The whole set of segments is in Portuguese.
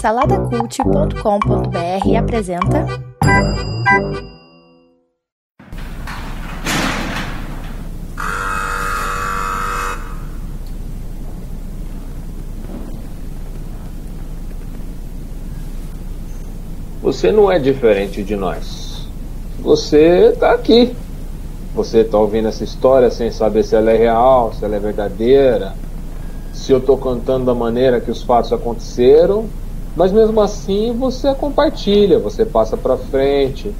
Saladacult.com.br apresenta. Você não é diferente de nós. Você está aqui. Você está ouvindo essa história sem saber se ela é real, se ela é verdadeira, se eu estou contando da maneira que os fatos aconteceram, mas mesmo assim você compartilha, você passa para frente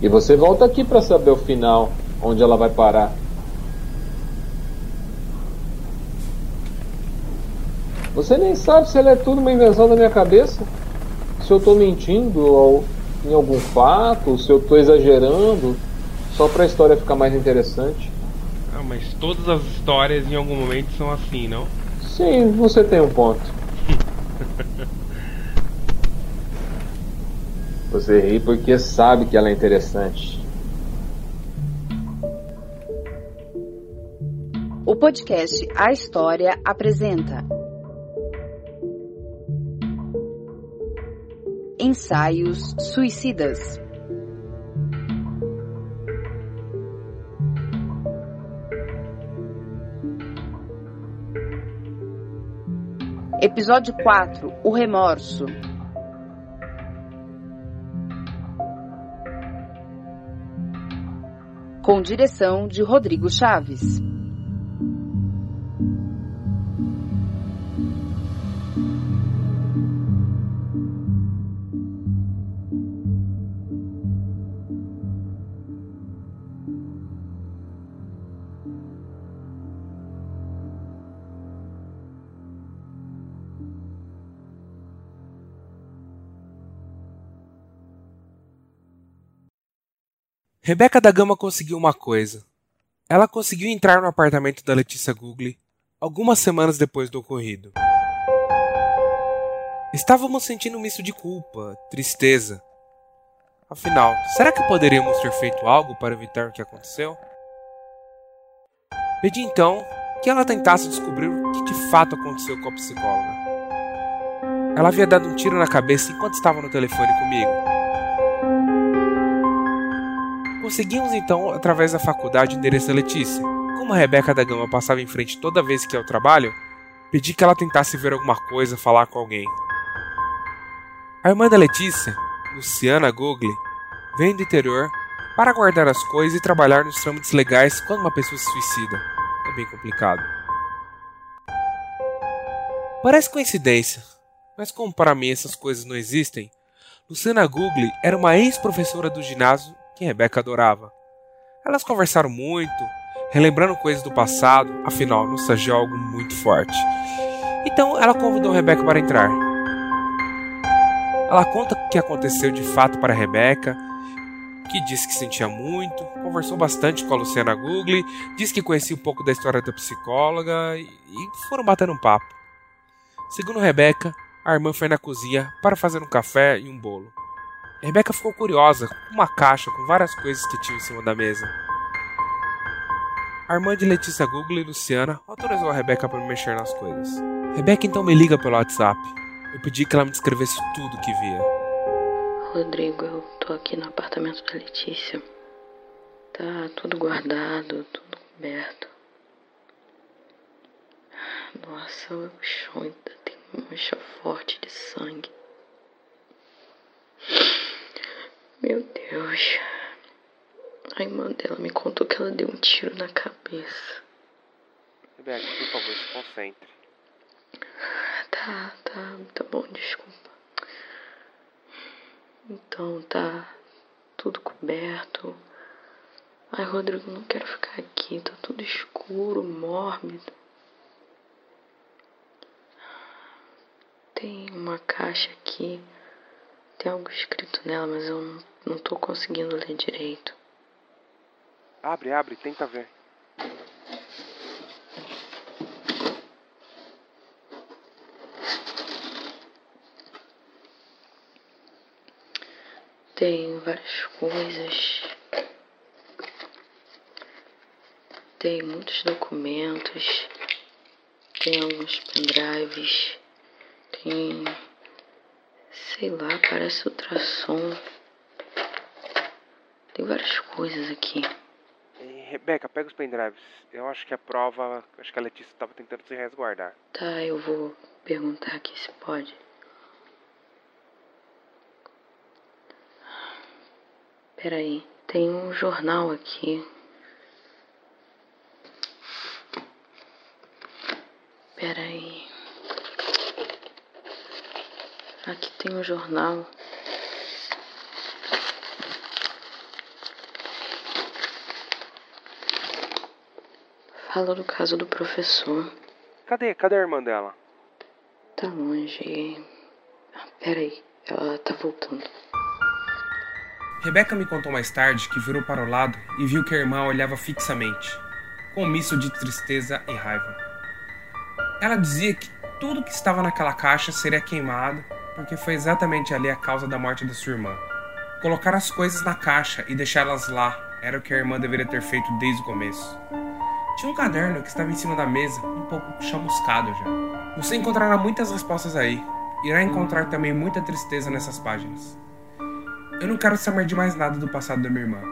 e você volta aqui para saber o final, onde ela vai parar. Você nem sabe se ela é tudo uma invenção da minha cabeça, se eu estou mentindo em algum fato, se eu estou exagerando, só para a história ficar mais interessante. Ah, mas todas as histórias em algum momento são assim, não? Sim, você tem um ponto. você ri porque sabe que ela é interessante. O podcast A História apresenta Ensaios Suicidas. Episódio 4 O Remorso. Com direção de Rodrigo Chaves. Rebeca da Gama conseguiu uma coisa. Ela conseguiu entrar no apartamento da Letícia Gugli algumas semanas depois do ocorrido. Estávamos sentindo um misto de culpa, tristeza. Afinal, será que poderíamos ter feito algo para evitar o que aconteceu? Pedi então que ela tentasse descobrir o que de fato aconteceu com a psicóloga. Ela havia dado um tiro na cabeça enquanto estava no telefone comigo. Conseguimos então, através da faculdade, o endereço da Letícia. Como a Rebeca da Gama passava em frente toda vez que ia ao trabalho, pedi que ela tentasse ver alguma coisa, falar com alguém. A irmã da Letícia, Luciana Gogli, vem do interior para guardar as coisas e trabalhar nos trâmites legais quando uma pessoa se suicida. É bem complicado. Parece coincidência, mas como para mim essas coisas não existem, Luciana Gugli era uma ex-professora do ginásio que Rebeca adorava. Elas conversaram muito, relembrando coisas do passado, afinal, nostalgia é algo muito forte. Então ela convidou Rebeca para entrar. Ela conta o que aconteceu de fato para Rebeca, que disse que sentia muito, conversou bastante com a Luciana Gugli, disse que conhecia um pouco da história da psicóloga e foram batendo um papo. Segundo Rebeca, a irmã foi na cozinha para fazer um café e um bolo. Rebeca ficou curiosa com uma caixa com várias coisas que tinha em cima da mesa. A irmã de Letícia Google e Luciana autorizou a Rebeca para mexer nas coisas. Rebeca então me liga pelo WhatsApp. Eu pedi que ela me descrevesse tudo que via. Rodrigo, eu tô aqui no apartamento da Letícia. Tá tudo guardado, tudo coberto. Nossa, o chão ainda tem mancha forte de sangue. Meu Deus. A irmã dela me contou que ela deu um tiro na cabeça. Rebeca, por favor, se concentre. Tá, tá, tá bom, desculpa. Então, tá tudo coberto. Ai, Rodrigo, não quero ficar aqui. Tá tudo escuro, mórbido. Tem uma caixa aqui tem algo escrito nela, mas eu não, não tô conseguindo ler direito. Abre, abre, tenta ver. Tem várias coisas. Tem muitos documentos. Tem alguns pendrives. Tem Sei lá, parece ultrassom. Tem várias coisas aqui. Rebeca, pega os pendrives. Eu acho que a prova, acho que a Letícia estava tentando se resguardar. Tá, eu vou perguntar aqui se pode. Peraí, tem um jornal aqui. Peraí. Aqui tem um jornal. Fala do caso do professor. Cadê? Cadê a irmã dela? Tá longe. Ah, peraí, ela tá voltando. Rebeca me contou mais tarde que virou para o lado e viu que a irmã olhava fixamente, com um misto de tristeza e raiva. Ela dizia que tudo que estava naquela caixa seria queimado porque foi exatamente ali a causa da morte da sua irmã. Colocar as coisas na caixa e deixá-las lá era o que a irmã deveria ter feito desde o começo. Tinha um caderno que estava em cima da mesa, um pouco chamuscado já. Você encontrará muitas respostas aí. Irá encontrar também muita tristeza nessas páginas. Eu não quero saber de mais nada do passado da minha irmã.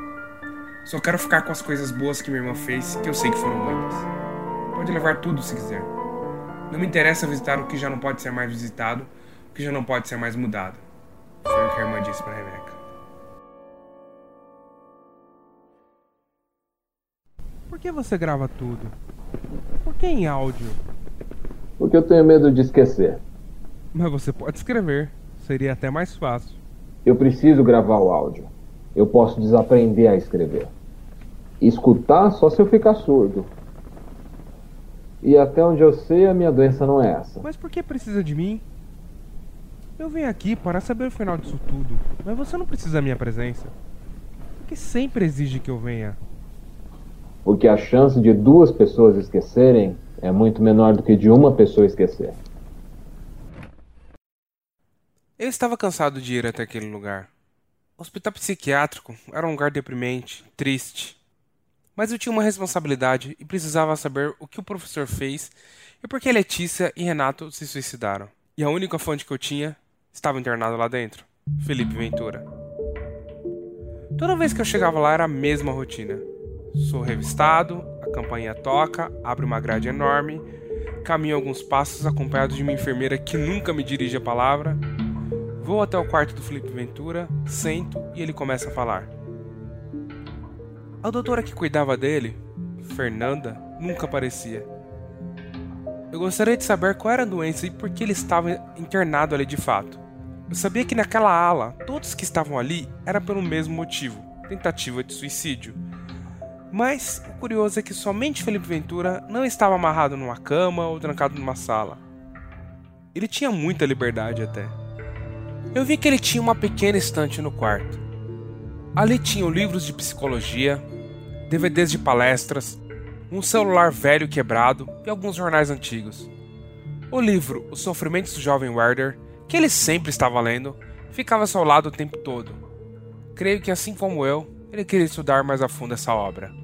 Só quero ficar com as coisas boas que minha irmã fez, que eu sei que foram muitas. Pode levar tudo se quiser. Não me interessa visitar o que já não pode ser mais visitado, o que já não pode ser mais mudado. Foi o que a irmã disse para Rebeca. Por que você grava tudo? Por que em áudio? Porque eu tenho medo de esquecer. Mas você pode escrever. Seria até mais fácil. Eu preciso gravar o áudio. Eu posso desaprender a escrever. Escutar só se eu ficar surdo. E até onde eu sei, a minha doença não é essa. Mas por que precisa de mim? Eu venho aqui para saber o final disso tudo, mas você não precisa da minha presença. Porque sempre exige que eu venha. Porque a chance de duas pessoas esquecerem é muito menor do que de uma pessoa esquecer. Eu estava cansado de ir até aquele lugar. O hospital psiquiátrico era um lugar deprimente, triste. Mas eu tinha uma responsabilidade e precisava saber o que o professor fez e por que Letícia e Renato se suicidaram. E a única fonte que eu tinha estava internado lá dentro: Felipe Ventura. Toda vez que eu chegava lá era a mesma rotina. Sou revistado, a campainha toca, abre uma grade enorme, caminho alguns passos acompanhado de uma enfermeira que nunca me dirige a palavra. Vou até o quarto do Felipe Ventura, sento e ele começa a falar. A doutora que cuidava dele, Fernanda, nunca aparecia. Eu gostaria de saber qual era a doença e por que ele estava internado ali de fato. Eu sabia que naquela ala, todos que estavam ali era pelo mesmo motivo tentativa de suicídio. Mas o curioso é que somente Felipe Ventura não estava amarrado numa cama ou trancado numa sala. Ele tinha muita liberdade até. Eu vi que ele tinha uma pequena estante no quarto. Ali tinham livros de psicologia, DVDs de palestras, um celular velho quebrado e alguns jornais antigos. O livro Os Sofrimentos do Jovem Werder, que ele sempre estava lendo, ficava ao seu lado o tempo todo. Creio que, assim como eu, ele queria estudar mais a fundo essa obra.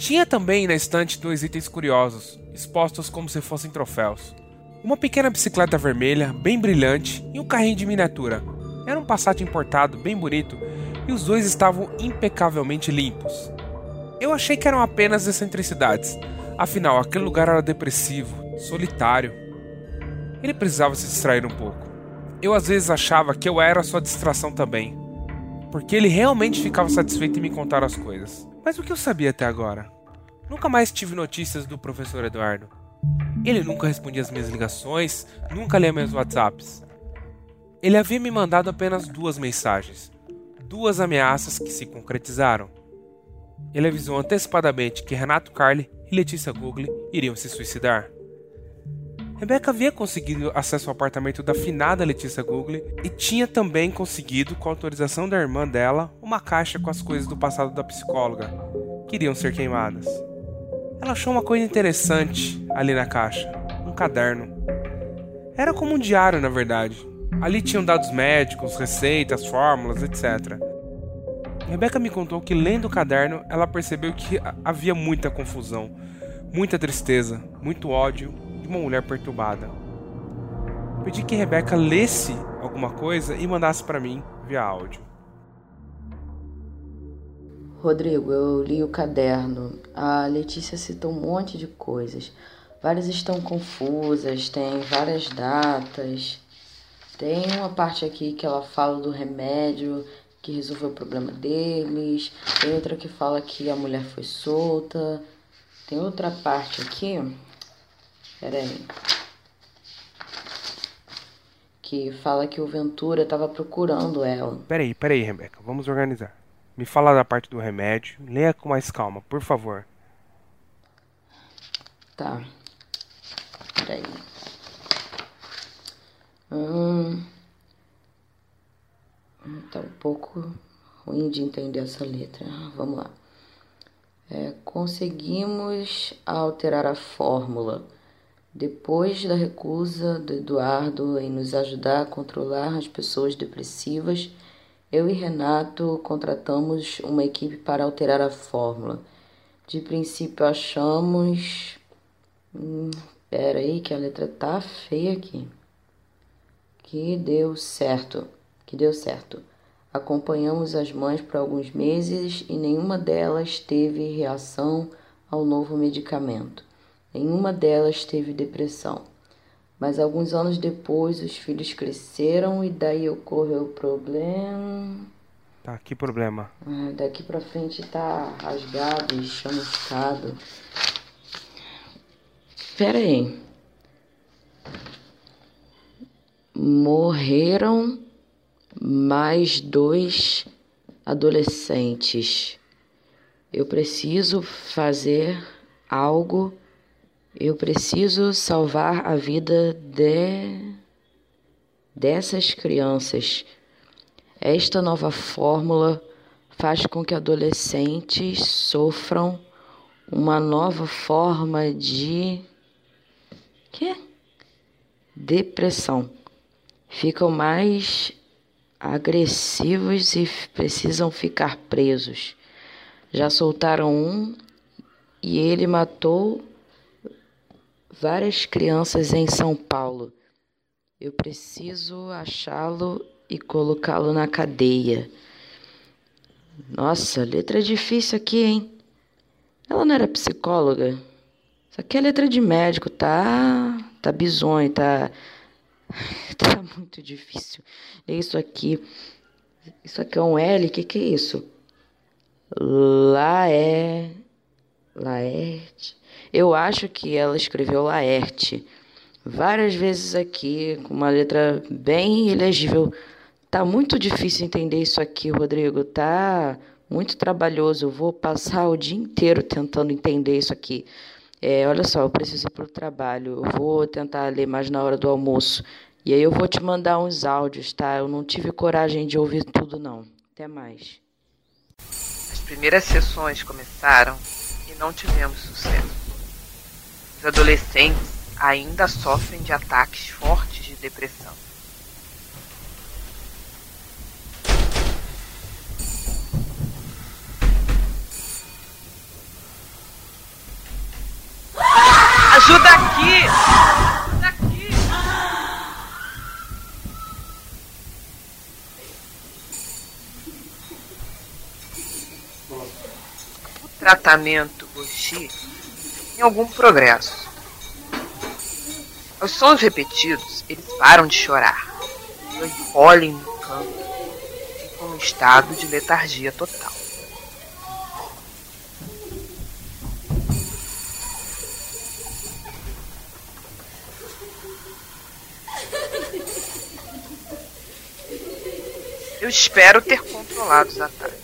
Tinha também na estante dois itens curiosos, expostos como se fossem troféus. Uma pequena bicicleta vermelha, bem brilhante, e um carrinho de miniatura. Era um Passat importado, bem bonito, e os dois estavam impecavelmente limpos. Eu achei que eram apenas excentricidades, afinal aquele lugar era depressivo, solitário. Ele precisava se distrair um pouco. Eu às vezes achava que eu era sua distração também, porque ele realmente ficava satisfeito em me contar as coisas. Mas o que eu sabia até agora? Nunca mais tive notícias do professor Eduardo. Ele nunca respondia as minhas ligações, nunca lia meus WhatsApps. Ele havia me mandado apenas duas mensagens, duas ameaças que se concretizaram. Ele avisou antecipadamente que Renato Carli e Letícia Gugli iriam se suicidar. Rebecca havia conseguido acesso ao apartamento da finada Letícia Gugli e tinha também conseguido, com autorização da irmã dela, uma caixa com as coisas do passado da psicóloga, que iriam ser queimadas. Ela achou uma coisa interessante ali na caixa: um caderno. Era como um diário, na verdade. Ali tinham dados médicos, receitas, fórmulas, etc. Rebecca me contou que, lendo o caderno, ela percebeu que havia muita confusão, muita tristeza, muito ódio uma mulher perturbada. Pedi que Rebecca lesse alguma coisa e mandasse para mim via áudio. Rodrigo, eu li o caderno. A Letícia citou um monte de coisas. Várias estão confusas, tem várias datas. Tem uma parte aqui que ela fala do remédio que resolveu o problema deles. Tem outra que fala que a mulher foi solta. Tem outra parte aqui. Pera aí. Que fala que o Ventura estava procurando ela. Peraí, peraí, Rebeca. Vamos organizar. Me fala da parte do remédio. Leia com mais calma, por favor. Tá. Peraí. Hum, tá um pouco ruim de entender essa letra. Vamos lá. É, conseguimos alterar a fórmula. Depois da recusa do Eduardo em nos ajudar a controlar as pessoas depressivas, eu e Renato contratamos uma equipe para alterar a fórmula. De princípio achamos. Hum, pera aí que a letra tá feia aqui. Que deu certo. Que deu certo. Acompanhamos as mães por alguns meses e nenhuma delas teve reação ao novo medicamento. Nenhuma delas teve depressão. Mas alguns anos depois os filhos cresceram e daí ocorreu o problema. Tá, que problema? Ah, daqui pra frente tá rasgado e chamuscado. Pera aí. Morreram mais dois adolescentes. Eu preciso fazer algo eu preciso salvar a vida de dessas crianças. Esta nova fórmula faz com que adolescentes sofram uma nova forma de que depressão. Ficam mais agressivos e precisam ficar presos. Já soltaram um e ele matou várias crianças em São Paulo. Eu preciso achá-lo e colocá-lo na cadeia. Nossa, letra difícil aqui, hein? Ela não era psicóloga? Isso aqui é letra de médico, tá? Tá bizonho, tá. Tá muito difícil. Isso aqui. Isso aqui é um L, o que, que é isso? Lá é. Laerte. Eu acho que ela escreveu Laerte várias vezes aqui, com uma letra bem ilegível. Tá muito difícil entender isso aqui, Rodrigo. Tá muito trabalhoso. Eu vou passar o dia inteiro tentando entender isso aqui. É, olha só, eu preciso ir para o trabalho. Eu vou tentar ler mais na hora do almoço. E aí eu vou te mandar uns áudios, tá? Eu não tive coragem de ouvir tudo, não. Até mais. As primeiras sessões começaram e não tivemos sucesso. Os adolescentes ainda sofrem de ataques fortes de depressão. Ajuda aqui! Ajuda aqui! O tratamento Goshi em algum progresso. Aos sons repetidos, eles param de chorar, encolhem no canto, ficam em estado de letargia total. Eu espero ter controlado os ataques.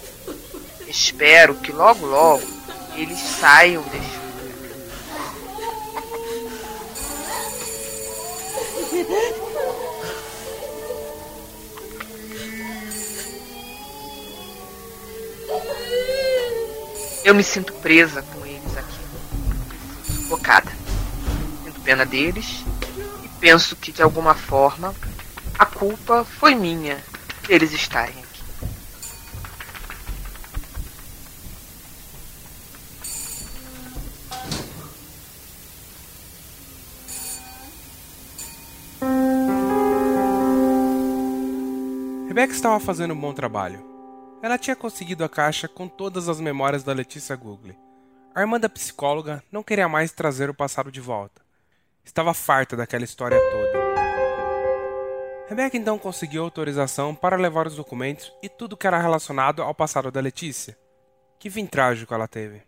Espero que logo logo eles saiam deste Eu me sinto presa com eles aqui. Sufocada. Sinto pena deles e penso que, de alguma forma, a culpa foi minha deles estarem Rebecca estava fazendo um bom trabalho. Ela tinha conseguido a caixa com todas as memórias da Letícia Google. A irmã da psicóloga não queria mais trazer o passado de volta. Estava farta daquela história toda. Rebecca então conseguiu autorização para levar os documentos e tudo que era relacionado ao passado da Letícia. Que fim trágico ela teve.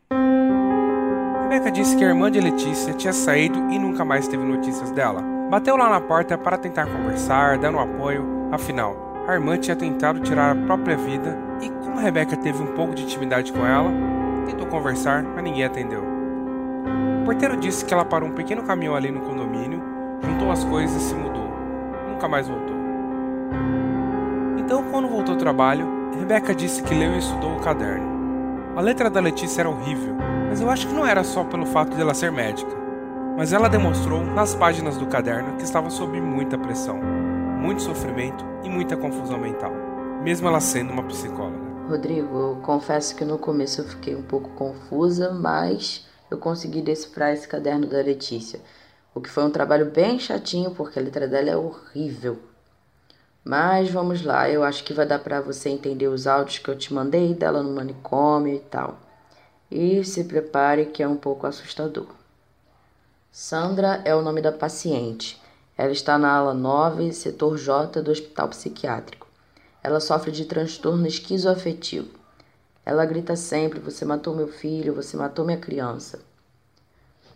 Rebecca disse que a irmã de Letícia tinha saído e nunca mais teve notícias dela. Bateu lá na porta para tentar conversar, dando apoio, afinal, a irmã tinha tentado tirar a própria vida e, como Rebecca teve um pouco de intimidade com ela, tentou conversar, mas ninguém atendeu. O porteiro disse que ela parou um pequeno caminhão ali no condomínio, juntou as coisas e se mudou. Nunca mais voltou. Então, quando voltou ao trabalho, Rebecca disse que leu e estudou o caderno. A letra da Letícia era horrível, mas eu acho que não era só pelo fato de ela ser médica. Mas ela demonstrou nas páginas do caderno que estava sob muita pressão, muito sofrimento e muita confusão mental, mesmo ela sendo uma psicóloga. Rodrigo, eu confesso que no começo eu fiquei um pouco confusa, mas eu consegui decifrar esse caderno da Letícia. O que foi um trabalho bem chatinho, porque a letra dela é horrível. Mas vamos lá, eu acho que vai dar para você entender os áudios que eu te mandei dela no manicômio e tal. E se prepare que é um pouco assustador. Sandra é o nome da paciente. Ela está na ala 9, setor J do Hospital Psiquiátrico. Ela sofre de transtorno esquizoafetivo. Ela grita sempre: Você matou meu filho, você matou minha criança.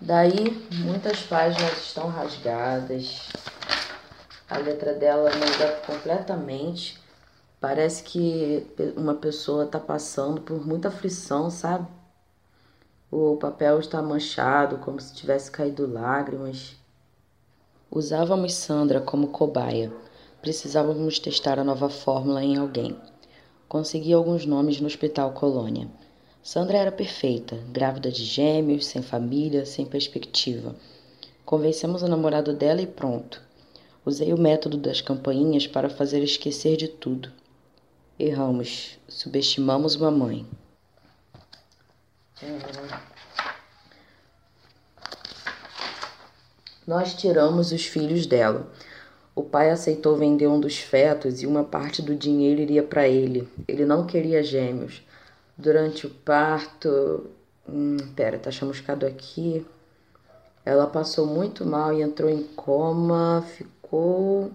Daí, muitas páginas estão rasgadas, a letra dela muda completamente. Parece que uma pessoa está passando por muita aflição, sabe? O papel está manchado, como se tivesse caído lágrimas. Usávamos Sandra como cobaia. Precisávamos testar a nova fórmula em alguém. Consegui alguns nomes no Hospital Colônia. Sandra era perfeita, grávida de gêmeos, sem família, sem perspectiva. Convencemos o namorado dela e pronto. Usei o método das campainhas para fazer esquecer de tudo. Erramos, subestimamos uma mãe. Nós tiramos os filhos dela. O pai aceitou vender um dos fetos e uma parte do dinheiro iria para ele. Ele não queria gêmeos. Durante o parto. Hum, pera, tá chamuscado aqui. Ela passou muito mal e entrou em coma, ficou.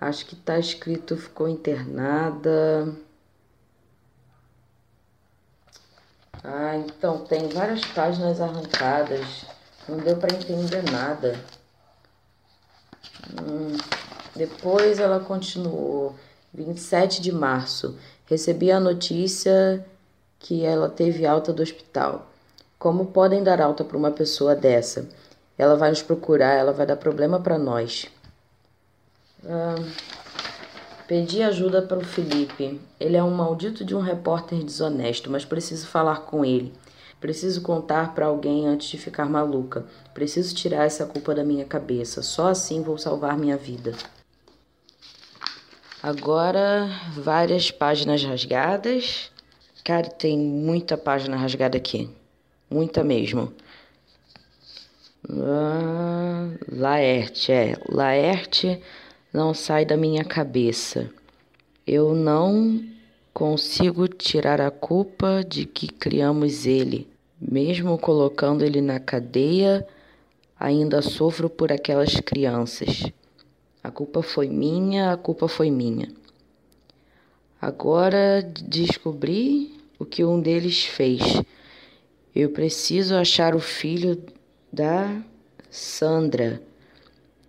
Acho que tá escrito ficou internada. Ah, então tem várias páginas arrancadas. Não deu para entender nada. Hum, depois ela continuou. 27 de março. Recebi a notícia que ela teve alta do hospital. Como podem dar alta para uma pessoa dessa? Ela vai nos procurar, ela vai dar problema para nós. Ah, pedi ajuda para o Felipe. Ele é um maldito de um repórter desonesto, mas preciso falar com ele. Preciso contar para alguém antes de ficar maluca. Preciso tirar essa culpa da minha cabeça. Só assim vou salvar minha vida. Agora, várias páginas rasgadas. Cara, tem muita página rasgada aqui. Muita mesmo. Ah, Laerte, é. Laerte não sai da minha cabeça. Eu não consigo tirar a culpa de que criamos ele. Mesmo colocando ele na cadeia, ainda sofro por aquelas crianças. A culpa foi minha, a culpa foi minha. Agora descobri o que um deles fez. Eu preciso achar o filho da Sandra.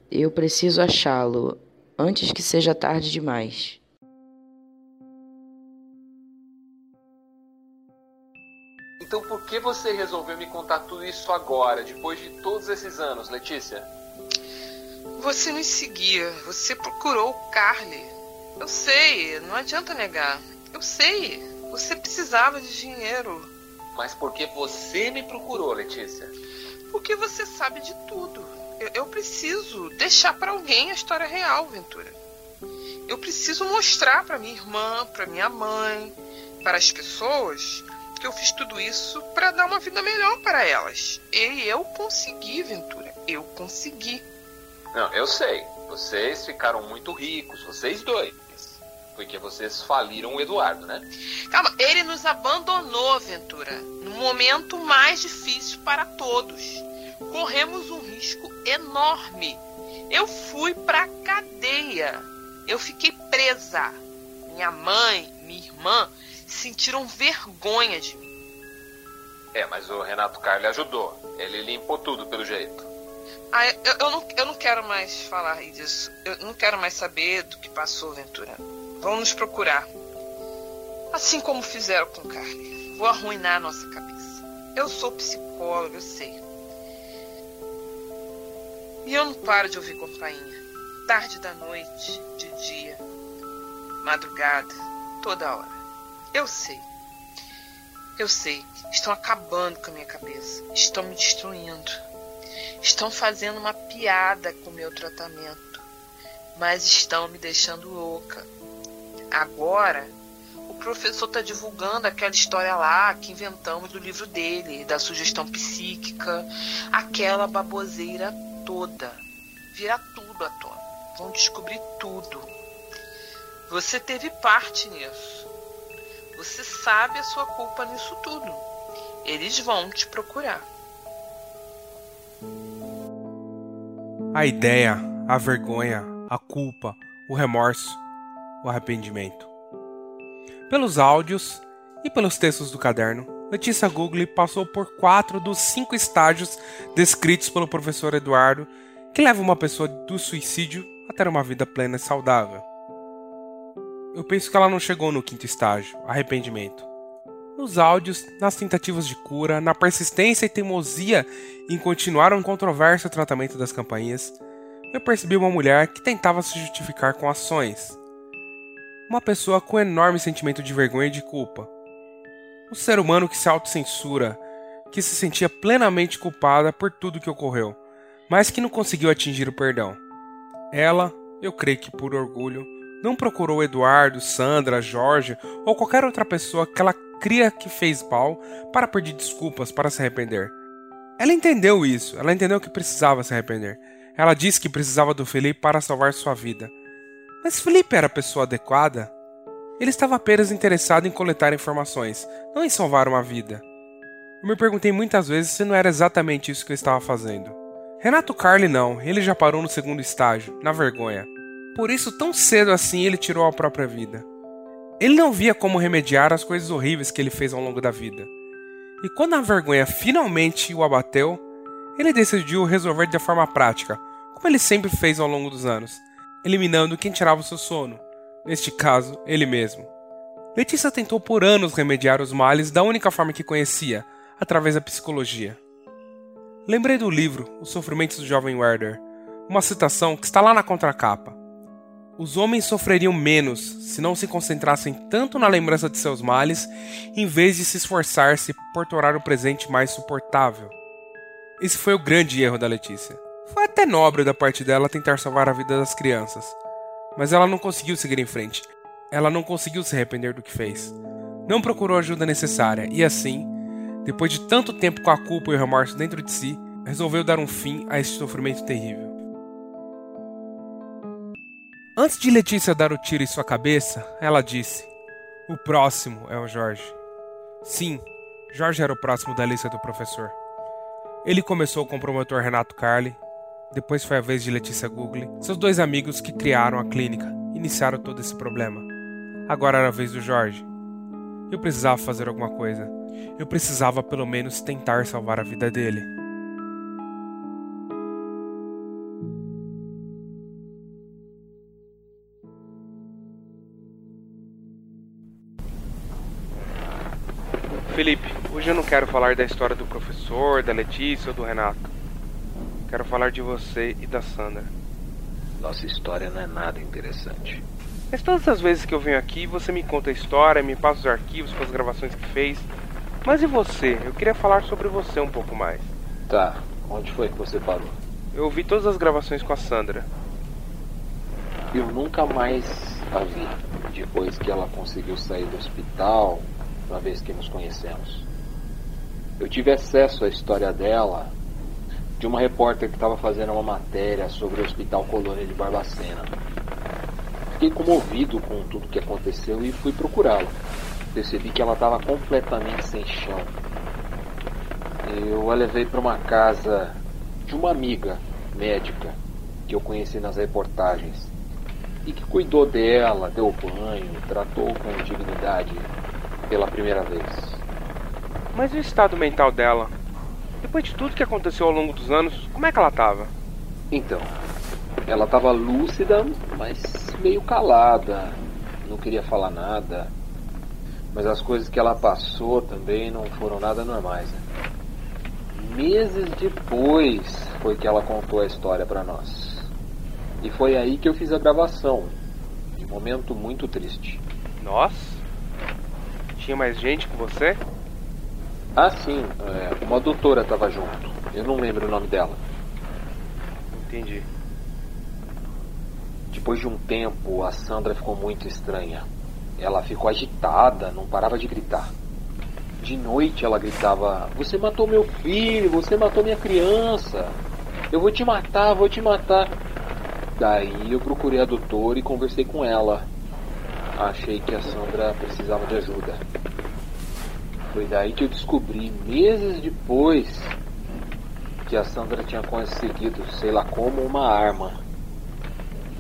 Eu preciso achá-lo antes que seja tarde demais. Então por que você resolveu me contar tudo isso agora, depois de todos esses anos, Letícia? Você nos seguia, você procurou o Carly. Eu sei, não adianta negar. Eu sei, você precisava de dinheiro. Mas por que você me procurou, Letícia? Porque você sabe de tudo. Eu, eu preciso deixar para alguém a história real, Ventura. Eu preciso mostrar para minha irmã, para minha mãe, para as pessoas que eu fiz tudo isso para dar uma vida melhor para elas. E eu consegui, Ventura. Eu consegui. Não, eu sei. Vocês ficaram muito ricos, vocês dois. Porque vocês faliram o Eduardo, né? Calma, ele nos abandonou, Ventura, no momento mais difícil para todos. Corremos um risco enorme. Eu fui pra cadeia. Eu fiquei presa. Minha mãe, minha irmã sentiram vergonha de mim. É, mas o Renato Carli ajudou. Ele limpou tudo pelo jeito. Ah, eu, eu, não, eu não quero mais falar disso. Eu não quero mais saber do que passou, Ventura. Vão nos procurar. Assim como fizeram com Carly. Vou arruinar a nossa cabeça. Eu sou psicóloga, eu sei. E eu não paro de ouvir campainha. Tarde da noite, de dia, madrugada, toda hora. Eu sei. Eu sei. Estão acabando com a minha cabeça. Estão me destruindo. Estão fazendo uma piada com o meu tratamento. Mas estão me deixando louca. Agora, o professor está divulgando aquela história lá que inventamos do livro dele, da sugestão psíquica, aquela baboseira toda. Vira tudo à tona. Vão descobrir tudo. Você teve parte nisso. Você sabe a sua culpa nisso tudo. Eles vão te procurar. A ideia, a vergonha, a culpa, o remorso, o arrependimento. Pelos áudios e pelos textos do caderno, Letícia Google passou por quatro dos cinco estágios descritos pelo professor Eduardo que levam uma pessoa do suicídio a ter uma vida plena e saudável. Eu penso que ela não chegou no quinto estágio, arrependimento. Nos áudios, nas tentativas de cura, na persistência e teimosia em continuar um controverso tratamento das campainhas, eu percebi uma mulher que tentava se justificar com ações. Uma pessoa com enorme sentimento de vergonha e de culpa. Um ser humano que se autocensura, que se sentia plenamente culpada por tudo que ocorreu, mas que não conseguiu atingir o perdão. Ela, eu creio que por orgulho, não procurou Eduardo, Sandra, Jorge ou qualquer outra pessoa que ela cria que fez mal para pedir desculpas, para se arrepender. Ela entendeu isso, ela entendeu que precisava se arrepender. Ela disse que precisava do Felipe para salvar sua vida. Mas Felipe era a pessoa adequada? Ele estava apenas interessado em coletar informações, não em salvar uma vida. Eu me perguntei muitas vezes se não era exatamente isso que eu estava fazendo. Renato Carli não, ele já parou no segundo estágio, na vergonha. Por isso, tão cedo assim, ele tirou a própria vida. Ele não via como remediar as coisas horríveis que ele fez ao longo da vida. E quando a vergonha finalmente o abateu, ele decidiu resolver de forma prática, como ele sempre fez ao longo dos anos, eliminando quem tirava o seu sono, neste caso, ele mesmo. Letícia tentou por anos remediar os males da única forma que conhecia, através da psicologia. Lembrei do livro Os Sofrimentos do Jovem Werder, uma citação que está lá na contracapa. Os homens sofreriam menos se não se concentrassem tanto na lembrança de seus males, em vez de se esforçar-se por tornar o presente mais suportável. Esse foi o grande erro da Letícia. Foi até nobre da parte dela tentar salvar a vida das crianças, mas ela não conseguiu seguir em frente. Ela não conseguiu se arrepender do que fez. Não procurou a ajuda necessária e assim, depois de tanto tempo com a culpa e o remorso dentro de si, resolveu dar um fim a esse sofrimento terrível. Antes de Letícia dar o tiro em sua cabeça, ela disse: O próximo é o Jorge. Sim, Jorge era o próximo da lista do professor. Ele começou com o promotor Renato Carli, depois foi a vez de Letícia Google, seus dois amigos que criaram a clínica, iniciaram todo esse problema. Agora era a vez do Jorge. Eu precisava fazer alguma coisa. Eu precisava pelo menos tentar salvar a vida dele. Felipe, hoje eu não quero falar da história do professor, da Letícia ou do Renato. Quero falar de você e da Sandra. Nossa história não é nada interessante. Mas todas as vezes que eu venho aqui, você me conta a história, me passa os arquivos com as gravações que fez. Mas e você? Eu queria falar sobre você um pouco mais. Tá, onde foi que você parou? Eu ouvi todas as gravações com a Sandra. Eu nunca mais a vi depois que ela conseguiu sair do hospital, uma vez que nos conhecemos. Eu tive acesso à história dela de uma repórter que estava fazendo uma matéria sobre o Hospital Colônia de Barbacena. fiquei comovido com tudo que aconteceu e fui procurá-la. Percebi que ela estava completamente sem chão. Eu a levei para uma casa de uma amiga médica que eu conheci nas reportagens e que cuidou dela, deu banho, tratou com dignidade pela primeira vez. Mas e o estado mental dela? Depois de tudo que aconteceu ao longo dos anos, como é que ela estava? Então, ela estava lúcida, mas meio calada, não queria falar nada. Mas as coisas que ela passou também não foram nada normais. Né? Meses depois foi que ela contou a história para nós. E foi aí que eu fiz a gravação. Um momento muito triste. Nós? Tinha mais gente com você? Ah, sim. É, uma doutora estava junto. Eu não lembro o nome dela. Entendi. Depois de um tempo, a Sandra ficou muito estranha. Ela ficou agitada, não parava de gritar. De noite ela gritava: Você matou meu filho, você matou minha criança. Eu vou te matar, vou te matar. Daí eu procurei a doutora e conversei com ela. Achei que a Sandra precisava de ajuda. Foi daí que eu descobri, meses depois, que a Sandra tinha conseguido, sei lá como, uma arma.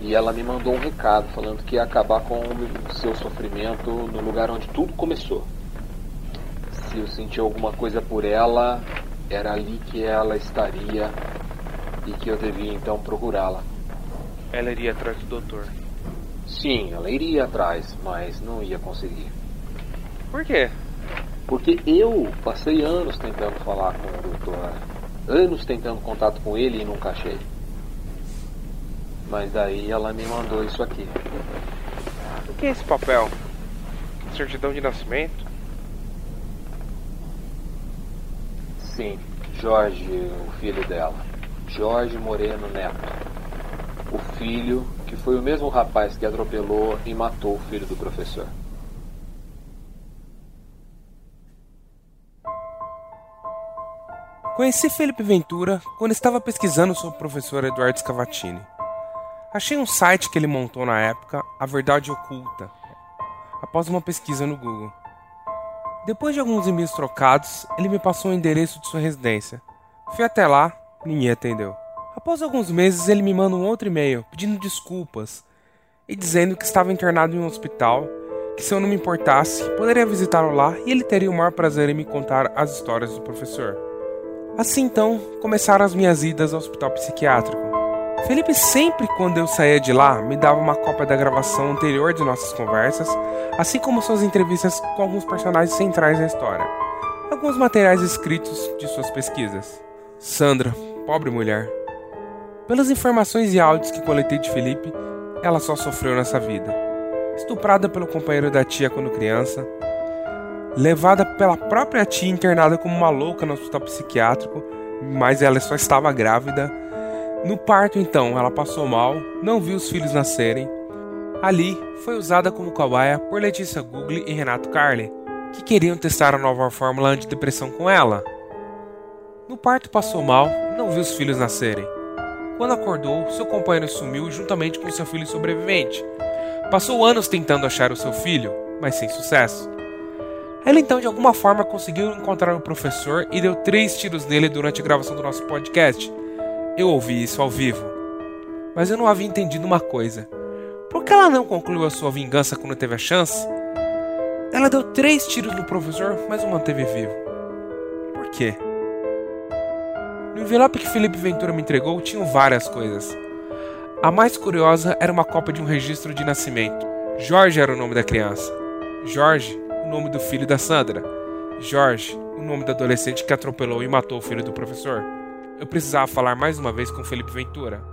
E ela me mandou um recado falando que ia acabar com o seu sofrimento no lugar onde tudo começou. Se eu sentir alguma coisa por ela, era ali que ela estaria e que eu devia então procurá-la. Ela iria atrás do doutor. Sim, ela iria atrás, mas não ia conseguir. Por quê? Porque eu passei anos tentando falar com o doutor, anos tentando contato com ele e nunca achei. Mas daí ela me mandou isso aqui. O que é esse papel? Certidão de nascimento? Sim, Jorge, o filho dela. Jorge Moreno Neto. O filho foi o mesmo rapaz que atropelou e matou o filho do professor. Conheci Felipe Ventura quando estava pesquisando sobre o professor Eduardo Scavatini. Achei um site que ele montou na época, A Verdade Oculta, após uma pesquisa no Google. Depois de alguns e-mails trocados, ele me passou o endereço de sua residência. Fui até lá, ninguém atendeu. Após alguns meses, ele me manda um outro e-mail pedindo desculpas e dizendo que estava internado em um hospital, que se eu não me importasse, poderia visitá-lo lá e ele teria o maior prazer em me contar as histórias do professor. Assim então, começaram as minhas idas ao hospital psiquiátrico. Felipe sempre, quando eu saía de lá, me dava uma cópia da gravação anterior de nossas conversas, assim como suas entrevistas com alguns personagens centrais da história, alguns materiais escritos de suas pesquisas. Sandra, pobre mulher. Pelas informações e áudios que coletei de Felipe, ela só sofreu nessa vida. Estuprada pelo companheiro da tia quando criança, levada pela própria tia internada como uma louca no hospital psiquiátrico, mas ela só estava grávida no parto, então, ela passou mal, não viu os filhos nascerem. Ali, foi usada como cobaia por Letícia Gugli e Renato Carli, que queriam testar a nova fórmula antidepressão com ela. No parto passou mal, não viu os filhos nascerem. Quando acordou, seu companheiro sumiu juntamente com seu filho sobrevivente. Passou anos tentando achar o seu filho, mas sem sucesso. Ela então de alguma forma conseguiu encontrar o professor e deu três tiros nele durante a gravação do nosso podcast eu ouvi isso ao vivo, mas eu não havia entendido uma coisa. Por que ela não concluiu a sua vingança quando teve a chance? Ela deu três tiros no professor, mas o manteve vivo. Por quê? No envelope que Felipe Ventura me entregou tinham várias coisas. A mais curiosa era uma cópia de um registro de nascimento. Jorge era o nome da criança. Jorge, o nome do filho da Sandra. Jorge, o nome do adolescente que atropelou e matou o filho do professor. Eu precisava falar mais uma vez com Felipe Ventura.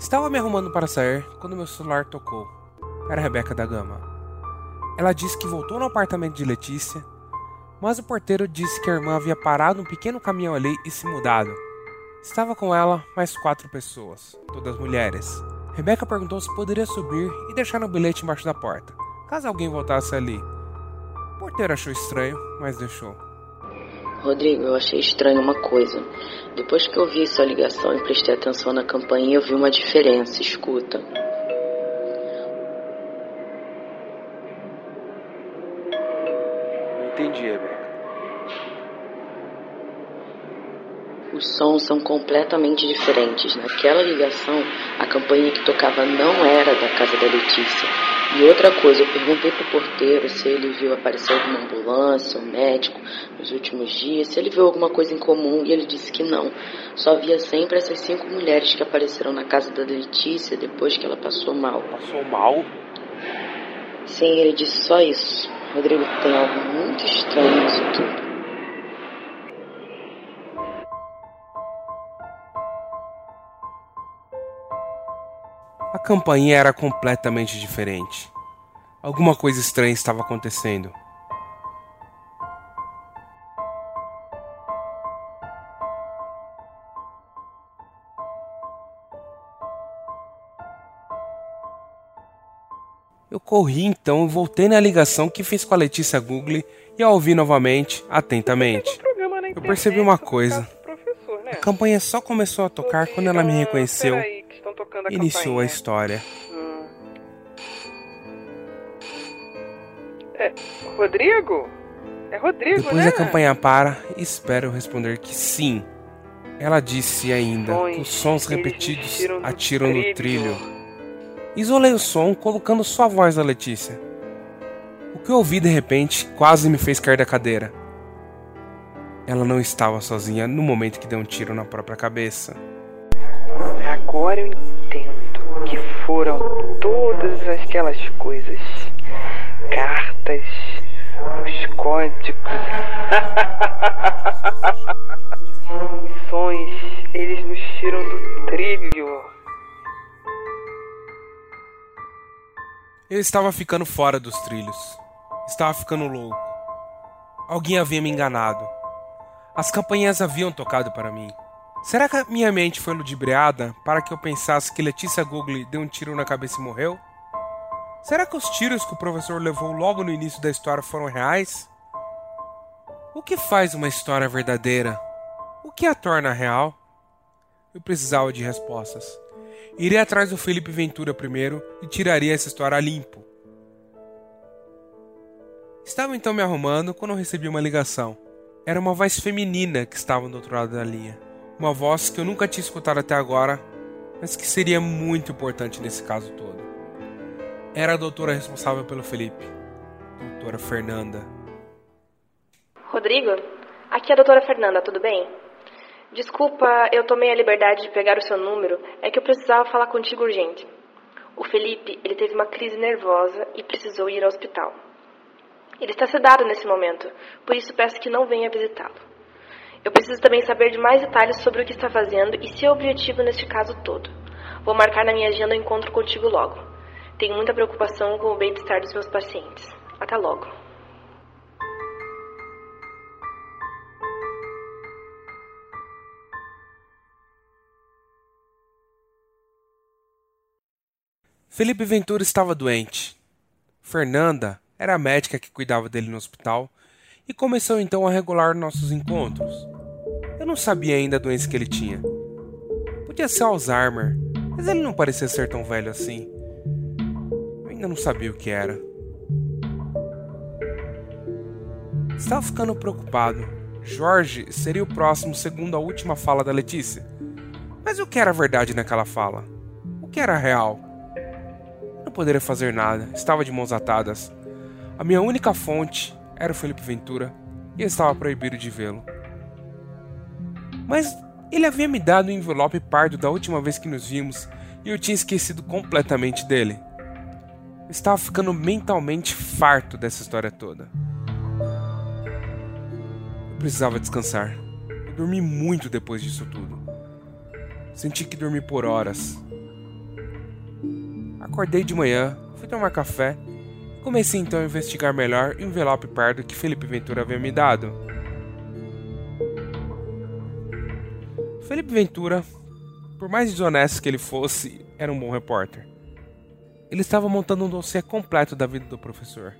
Estava me arrumando para sair quando meu celular tocou. Era Rebeca da Gama. Ela disse que voltou no apartamento de Letícia, mas o porteiro disse que a irmã havia parado um pequeno caminhão ali e se mudado. Estava com ela mais quatro pessoas, todas mulheres. Rebeca perguntou se poderia subir e deixar um bilhete embaixo da porta, caso alguém voltasse ali. O porteiro achou estranho, mas deixou. Rodrigo, eu achei estranho uma coisa. Depois que eu vi sua ligação e prestei atenção na campainha, eu vi uma diferença. Escuta. Os sons são completamente diferentes. Naquela ligação, a campainha que tocava não era da casa da Letícia. E outra coisa, eu perguntei pro porteiro se ele viu aparecer alguma ambulância, um médico nos últimos dias, se ele viu alguma coisa em comum, e ele disse que não. Só via sempre essas cinco mulheres que apareceram na casa da Letícia depois que ela passou mal. Passou mal? Sim, ele disse só isso. Rodrigo tem algo muito estranho nisso tudo. Campainha era completamente diferente. Alguma coisa estranha estava acontecendo. Eu corri então e voltei na ligação que fiz com a Letícia Google e a ouvi novamente, atentamente. Eu percebi uma coisa. A campanha só começou a tocar quando ela me reconheceu e iniciou a história. Hum. É, Rodrigo? É Rodrigo, Depois né? a campanha para e espero responder que sim. Ela disse ainda que os sons repetidos atiram no trilho. Isolei o som colocando só a voz da Letícia. O que eu ouvi de repente quase me fez cair da cadeira. Ela não estava sozinha no momento que deu um tiro na própria cabeça. Agora eu entendo que foram todas aquelas coisas. Cartas, os códigos, missões, eles nos tiram do trilho. Eu estava ficando fora dos trilhos. Estava ficando louco. Alguém havia me enganado. As campanhas haviam tocado para mim. Será que a minha mente foi ludibriada para que eu pensasse que Letícia Google deu um tiro na cabeça e morreu? Será que os tiros que o professor levou logo no início da história foram reais? O que faz uma história verdadeira? O que a torna real? Eu precisava de respostas. Irei atrás do Felipe Ventura primeiro e tiraria essa história a limpo. Estava então me arrumando quando recebi uma ligação. Era uma voz feminina que estava do outro lado da linha. Uma voz que eu nunca tinha escutado até agora, mas que seria muito importante nesse caso todo. Era a doutora responsável pelo Felipe, doutora Fernanda. Rodrigo, aqui é a doutora Fernanda, tudo bem? Desculpa, eu tomei a liberdade de pegar o seu número, é que eu precisava falar contigo urgente. O Felipe, ele teve uma crise nervosa e precisou ir ao hospital. Ele está sedado nesse momento, por isso peço que não venha visitá-lo. Eu preciso também saber de mais detalhes sobre o que está fazendo e seu objetivo neste caso todo. Vou marcar na minha agenda um encontro contigo logo. Tenho muita preocupação com o bem-estar dos meus pacientes. Até logo. Felipe Ventura estava doente. Fernanda era a médica que cuidava dele no hospital e começou então a regular nossos encontros. Eu não sabia ainda a doença que ele tinha. Podia ser Alzheimer, mas ele não parecia ser tão velho assim. Eu ainda não sabia o que era. Estava ficando preocupado. Jorge seria o próximo, segundo a última fala da Letícia. Mas o que era verdade naquela fala? O que era real? Não poderia fazer nada, estava de mãos atadas. A minha única fonte era o Felipe Ventura e eu estava proibido de vê-lo. Mas ele havia me dado um envelope pardo da última vez que nos vimos e eu tinha esquecido completamente dele. Eu estava ficando mentalmente farto dessa história toda. Eu precisava descansar. Eu dormi muito depois disso tudo. Senti que dormi por horas. Acordei de manhã, fui tomar café comecei então a investigar melhor o envelope pardo que Felipe Ventura havia me dado. Felipe Ventura, por mais desonesto que ele fosse, era um bom repórter. Ele estava montando um dossiê completo da vida do professor.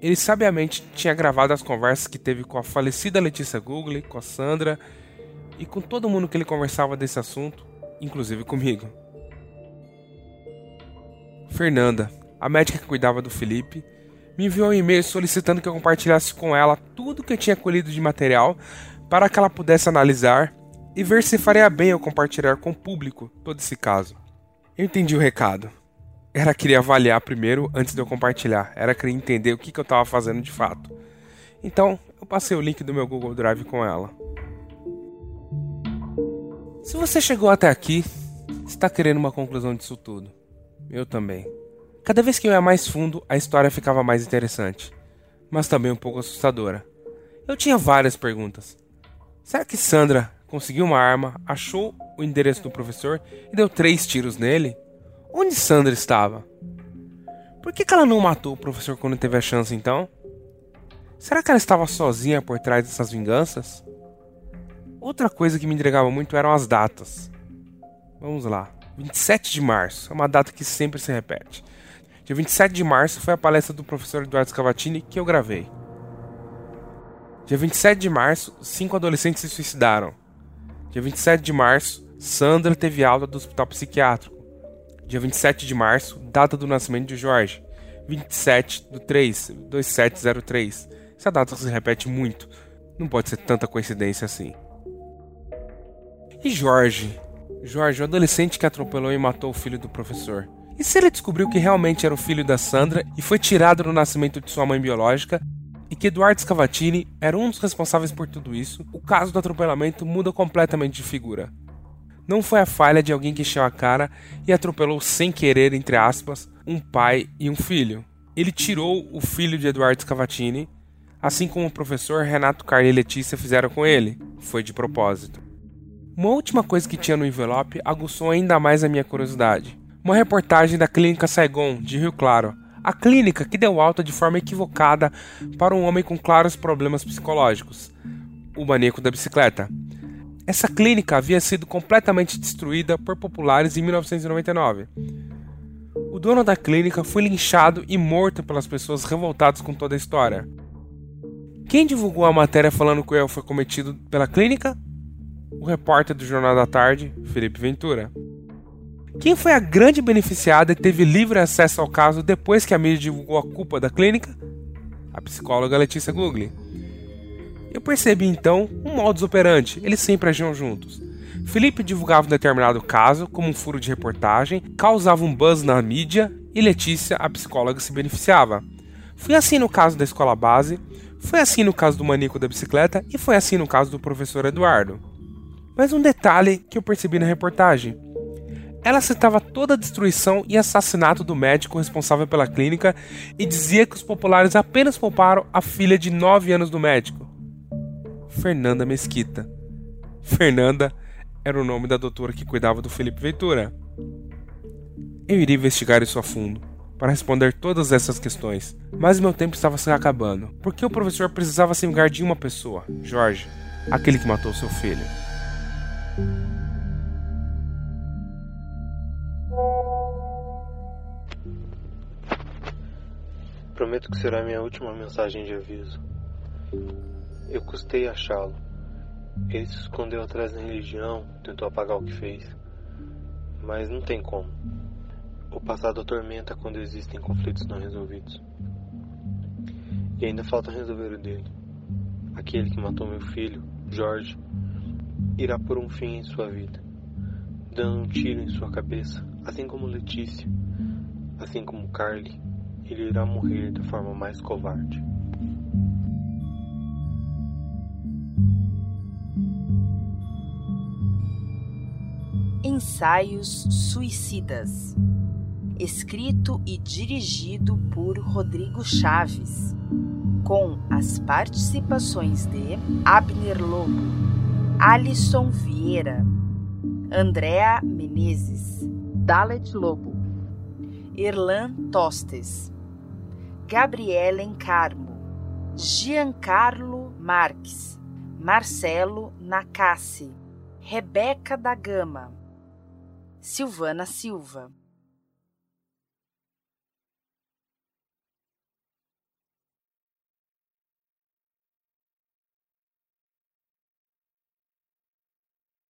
Ele sabiamente tinha gravado as conversas que teve com a falecida Letícia Google, com a Sandra e com todo mundo que ele conversava desse assunto, inclusive comigo. Fernanda, a médica que cuidava do Felipe, me enviou um e-mail solicitando que eu compartilhasse com ela tudo que eu tinha colhido de material para que ela pudesse analisar e ver se faria bem eu compartilhar com o público todo esse caso. Eu entendi o recado. Era queria avaliar primeiro antes de eu compartilhar. Era querer entender o que eu estava fazendo de fato. Então, eu passei o link do meu Google Drive com ela. Se você chegou até aqui, está querendo uma conclusão disso tudo. Eu também. Cada vez que eu ia mais fundo, a história ficava mais interessante, mas também um pouco assustadora. Eu tinha várias perguntas. Será que Sandra conseguiu uma arma, achou o endereço do professor e deu três tiros nele? Onde Sandra estava? Por que, ela não matou o professor quando teve a chance então? Será que ela estava sozinha por trás dessas vinganças? Outra coisa que me entregava muito eram as datas. Vamos lá. 27 de março é uma data que sempre se repete. Dia 27 de março foi a palestra do professor Eduardo Scavatini que eu gravei. Dia 27 de março, cinco adolescentes se suicidaram. Dia 27 de março, Sandra teve alta do hospital psiquiátrico. Dia 27 de março, data do nascimento de Jorge. 27 do 3, 2703. Essa data se repete muito. Não pode ser tanta coincidência assim. E Jorge? Jorge, o adolescente que atropelou e matou o filho do professor. E se ele descobriu que realmente era o filho da Sandra e foi tirado no nascimento de sua mãe biológica e que Eduardo Scavatini era um dos responsáveis por tudo isso, o caso do atropelamento muda completamente de figura. Não foi a falha de alguém que encheu a cara e atropelou sem querer, entre aspas, um pai e um filho. Ele tirou o filho de Eduardo Scavatini, assim como o professor Renato Carli e Letícia fizeram com ele. Foi de propósito. Uma última coisa que tinha no envelope aguçou ainda mais a minha curiosidade. Uma reportagem da Clínica Saigon, de Rio Claro. A clínica que deu alta de forma equivocada para um homem com claros problemas psicológicos, o maníaco da bicicleta. Essa clínica havia sido completamente destruída por populares em 1999. O dono da clínica foi linchado e morto pelas pessoas revoltadas com toda a história. Quem divulgou a matéria falando que o erro foi cometido pela clínica? O repórter do Jornal da Tarde, Felipe Ventura. Quem foi a grande beneficiada e teve livre acesso ao caso depois que a mídia divulgou a culpa da clínica? A psicóloga Letícia Gugli. Eu percebi então um modus operandi, eles sempre agiam juntos. Felipe divulgava um determinado caso como um furo de reportagem, causava um buzz na mídia e Letícia, a psicóloga, se beneficiava. Foi assim no caso da escola base, foi assim no caso do maníaco da bicicleta e foi assim no caso do professor Eduardo. Mas um detalhe que eu percebi na reportagem. Ela citava toda a destruição e assassinato do médico responsável pela clínica e dizia que os populares apenas pouparam a filha de 9 anos do médico. Fernanda Mesquita. Fernanda era o nome da doutora que cuidava do Felipe Ventura. Eu iria investigar isso a fundo para responder todas essas questões, mas meu tempo estava se acabando, porque o professor precisava se vingar de uma pessoa, Jorge, aquele que matou seu filho. Prometo que será minha última mensagem de aviso. Eu custei achá-lo. Ele se escondeu atrás da religião, tentou apagar o que fez. Mas não tem como. O passado atormenta quando existem conflitos não resolvidos. E ainda falta resolver o dele. Aquele que matou meu filho, Jorge, irá por um fim em sua vida, dando um tiro em sua cabeça, assim como Letícia, assim como Carly, ele irá morrer da forma mais covarde. Ensaios Suicidas. Escrito e dirigido por Rodrigo Chaves, com as participações de Abner Lobo, Alisson Vieira, Andréa Menezes, Dalet Lobo, Erlan Tostes, Gabrielen Carmo, Giancarlo Marques, Marcelo Nakassi, Rebeca da Gama, Silvana Silva.